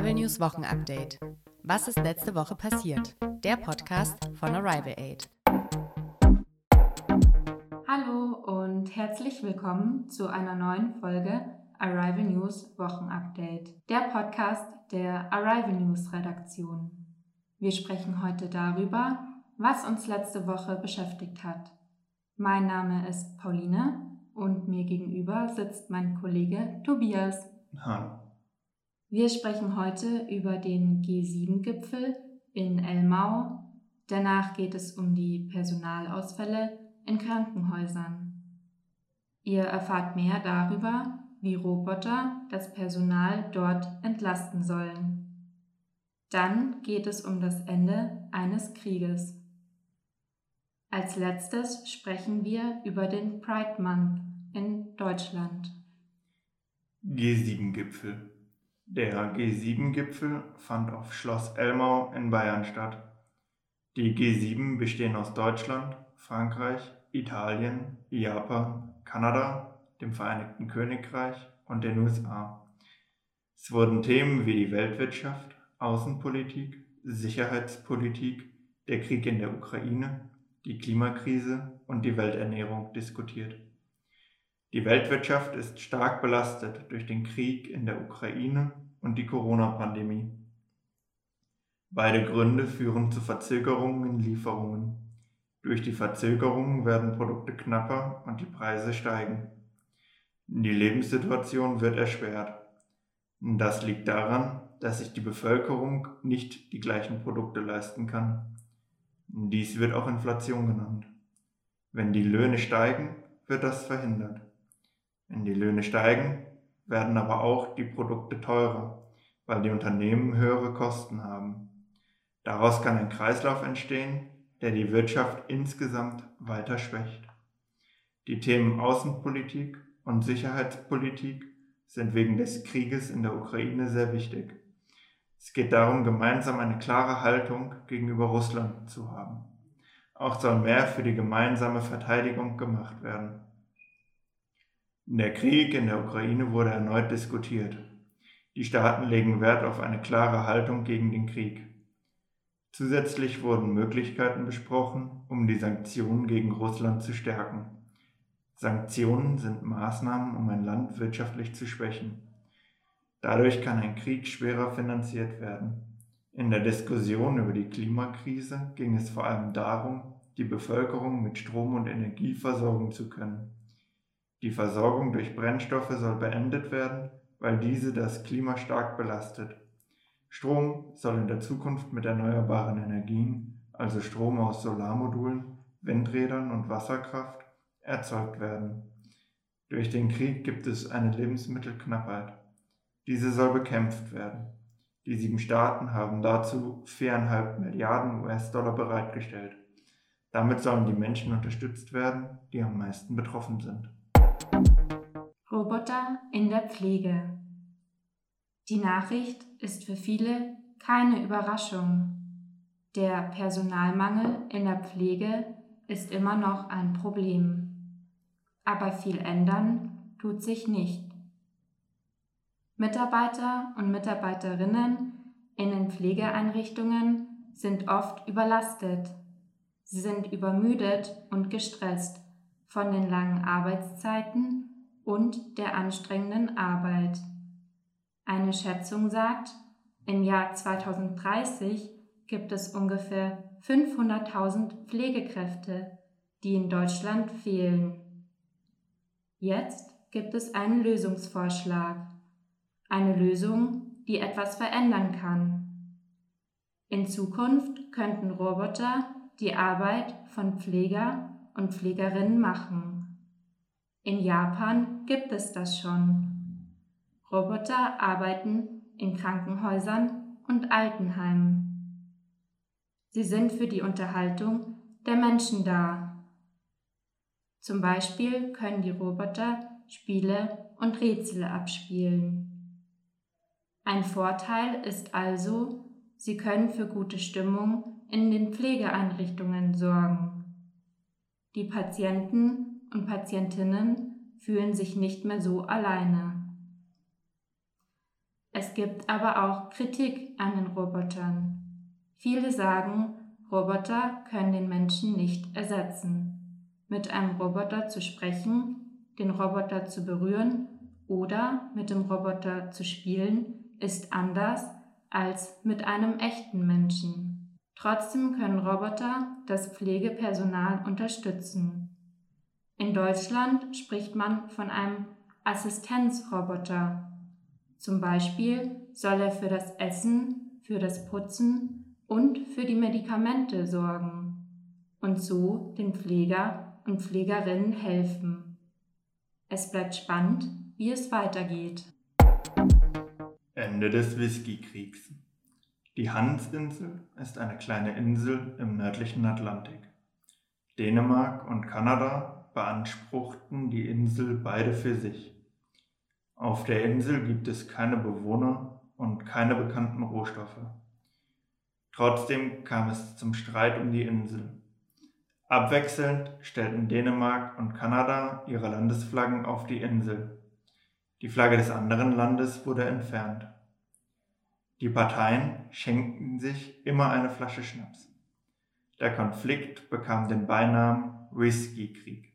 Arrival News Wochenupdate. Was ist letzte Woche passiert? Der Podcast von Arrival Aid. Hallo und herzlich willkommen zu einer neuen Folge Arrival News Wochenupdate, der Podcast der Arrival News Redaktion. Wir sprechen heute darüber, was uns letzte Woche beschäftigt hat. Mein Name ist Pauline und mir gegenüber sitzt mein Kollege Tobias. Hallo. Wir sprechen heute über den G7-Gipfel in Elmau. Danach geht es um die Personalausfälle in Krankenhäusern. Ihr erfahrt mehr darüber, wie Roboter das Personal dort entlasten sollen. Dann geht es um das Ende eines Krieges. Als letztes sprechen wir über den Pride Month in Deutschland. G7-Gipfel der G7-Gipfel fand auf Schloss Elmau in Bayern statt. Die G7 bestehen aus Deutschland, Frankreich, Italien, Japan, Kanada, dem Vereinigten Königreich und den USA. Es wurden Themen wie die Weltwirtschaft, Außenpolitik, Sicherheitspolitik, der Krieg in der Ukraine, die Klimakrise und die Welternährung diskutiert. Die Weltwirtschaft ist stark belastet durch den Krieg in der Ukraine und die Corona-Pandemie. Beide Gründe führen zu Verzögerungen in Lieferungen. Durch die Verzögerungen werden Produkte knapper und die Preise steigen. Die Lebenssituation wird erschwert. Das liegt daran, dass sich die Bevölkerung nicht die gleichen Produkte leisten kann. Dies wird auch Inflation genannt. Wenn die Löhne steigen, wird das verhindert. Wenn die Löhne steigen, werden aber auch die Produkte teurer, weil die Unternehmen höhere Kosten haben. Daraus kann ein Kreislauf entstehen, der die Wirtschaft insgesamt weiter schwächt. Die Themen Außenpolitik und Sicherheitspolitik sind wegen des Krieges in der Ukraine sehr wichtig. Es geht darum, gemeinsam eine klare Haltung gegenüber Russland zu haben. Auch soll mehr für die gemeinsame Verteidigung gemacht werden. Der Krieg in der Ukraine wurde erneut diskutiert. Die Staaten legen Wert auf eine klare Haltung gegen den Krieg. Zusätzlich wurden Möglichkeiten besprochen, um die Sanktionen gegen Russland zu stärken. Sanktionen sind Maßnahmen, um ein Land wirtschaftlich zu schwächen. Dadurch kann ein Krieg schwerer finanziert werden. In der Diskussion über die Klimakrise ging es vor allem darum, die Bevölkerung mit Strom und Energie versorgen zu können. Die Versorgung durch Brennstoffe soll beendet werden, weil diese das Klima stark belastet. Strom soll in der Zukunft mit erneuerbaren Energien, also Strom aus Solarmodulen, Windrädern und Wasserkraft, erzeugt werden. Durch den Krieg gibt es eine Lebensmittelknappheit. Diese soll bekämpft werden. Die sieben Staaten haben dazu 4,5 Milliarden US-Dollar bereitgestellt. Damit sollen die Menschen unterstützt werden, die am meisten betroffen sind. Roboter in der Pflege. Die Nachricht ist für viele keine Überraschung. Der Personalmangel in der Pflege ist immer noch ein Problem. Aber viel ändern tut sich nicht. Mitarbeiter und Mitarbeiterinnen in den Pflegeeinrichtungen sind oft überlastet. Sie sind übermüdet und gestresst von den langen Arbeitszeiten und der anstrengenden Arbeit. Eine Schätzung sagt, im Jahr 2030 gibt es ungefähr 500.000 Pflegekräfte, die in Deutschland fehlen. Jetzt gibt es einen Lösungsvorschlag. Eine Lösung, die etwas verändern kann. In Zukunft könnten Roboter die Arbeit von Pfleger und Pflegerinnen machen. In Japan gibt es das schon. Roboter arbeiten in Krankenhäusern und Altenheimen. Sie sind für die Unterhaltung der Menschen da. Zum Beispiel können die Roboter Spiele und Rätsel abspielen. Ein Vorteil ist also, sie können für gute Stimmung in den Pflegeeinrichtungen sorgen. Die Patienten und Patientinnen fühlen sich nicht mehr so alleine. Es gibt aber auch Kritik an den Robotern. Viele sagen, Roboter können den Menschen nicht ersetzen. Mit einem Roboter zu sprechen, den Roboter zu berühren oder mit dem Roboter zu spielen, ist anders als mit einem echten Menschen. Trotzdem können Roboter das Pflegepersonal unterstützen. In Deutschland spricht man von einem Assistenzroboter. Zum Beispiel soll er für das Essen, für das Putzen und für die Medikamente sorgen und so den Pfleger und Pflegerinnen helfen. Es bleibt spannend, wie es weitergeht. Ende des Whiskykriegs. Die Hansinsel ist eine kleine Insel im nördlichen Atlantik. Dänemark und Kanada beanspruchten die Insel beide für sich. Auf der Insel gibt es keine Bewohner und keine bekannten Rohstoffe. Trotzdem kam es zum Streit um die Insel. Abwechselnd stellten Dänemark und Kanada ihre Landesflaggen auf die Insel. Die Flagge des anderen Landes wurde entfernt. Die Parteien schenkten sich immer eine Flasche Schnaps. Der Konflikt bekam den Beinamen Whisky-Krieg.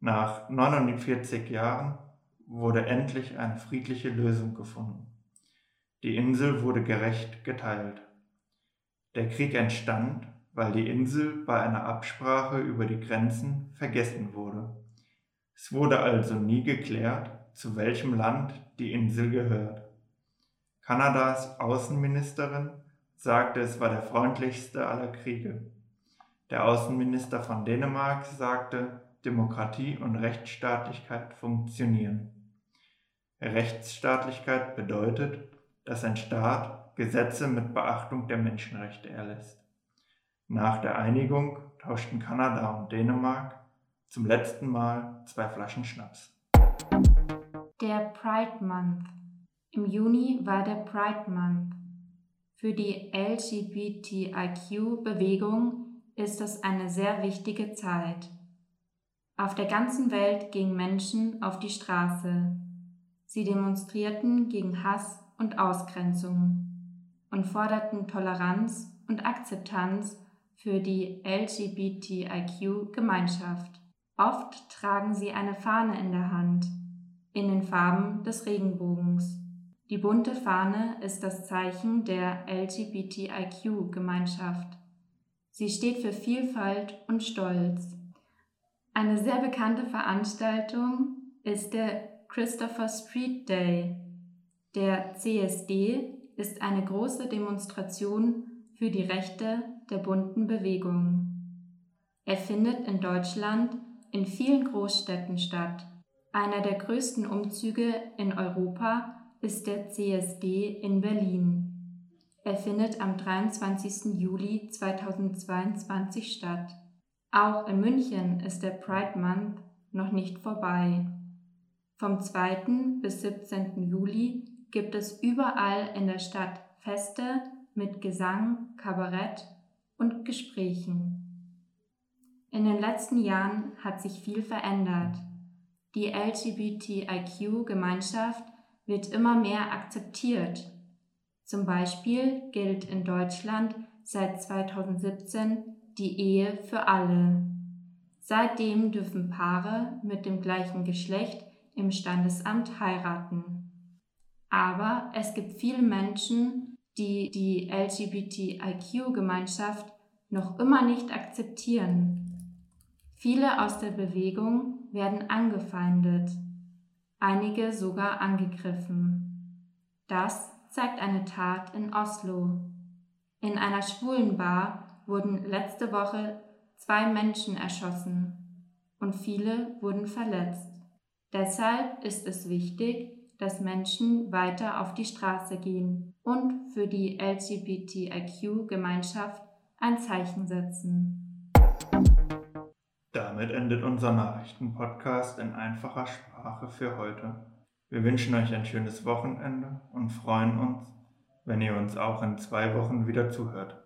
Nach 49 Jahren wurde endlich eine friedliche Lösung gefunden. Die Insel wurde gerecht geteilt. Der Krieg entstand, weil die Insel bei einer Absprache über die Grenzen vergessen wurde. Es wurde also nie geklärt, zu welchem Land die Insel gehört. Kanadas Außenministerin sagte, es war der freundlichste aller Kriege. Der Außenminister von Dänemark sagte, Demokratie und Rechtsstaatlichkeit funktionieren. Rechtsstaatlichkeit bedeutet, dass ein Staat Gesetze mit Beachtung der Menschenrechte erlässt. Nach der Einigung tauschten Kanada und Dänemark zum letzten Mal zwei Flaschen Schnaps. Der Pride Month. Im Juni war der Pride Month. Für die LGBTIQ-Bewegung ist es eine sehr wichtige Zeit. Auf der ganzen Welt gingen Menschen auf die Straße. Sie demonstrierten gegen Hass und Ausgrenzung und forderten Toleranz und Akzeptanz für die LGBTIQ-Gemeinschaft. Oft tragen sie eine Fahne in der Hand in den Farben des Regenbogens. Die bunte Fahne ist das Zeichen der LGBTIQ-Gemeinschaft. Sie steht für Vielfalt und Stolz. Eine sehr bekannte Veranstaltung ist der Christopher Street Day. Der CSD ist eine große Demonstration für die Rechte der bunten Bewegung. Er findet in Deutschland in vielen Großstädten statt. Einer der größten Umzüge in Europa ist der CSD in Berlin. Er findet am 23. Juli 2022 statt. Auch in München ist der Pride Month noch nicht vorbei. Vom 2. bis 17. Juli gibt es überall in der Stadt Feste mit Gesang, Kabarett und Gesprächen. In den letzten Jahren hat sich viel verändert. Die LGBTIQ-Gemeinschaft wird immer mehr akzeptiert. Zum Beispiel gilt in Deutschland seit 2017 die Ehe für alle. Seitdem dürfen Paare mit dem gleichen Geschlecht im Standesamt heiraten. Aber es gibt viele Menschen, die die LGBTIQ-Gemeinschaft noch immer nicht akzeptieren. Viele aus der Bewegung werden angefeindet, einige sogar angegriffen. Das zeigt eine Tat in Oslo. In einer schwulen Bar wurden letzte Woche zwei Menschen erschossen und viele wurden verletzt. Deshalb ist es wichtig, dass Menschen weiter auf die Straße gehen und für die LGBTIQ-Gemeinschaft ein Zeichen setzen. Damit endet unser Nachrichtenpodcast in einfacher Sprache für heute. Wir wünschen euch ein schönes Wochenende und freuen uns, wenn ihr uns auch in zwei Wochen wieder zuhört.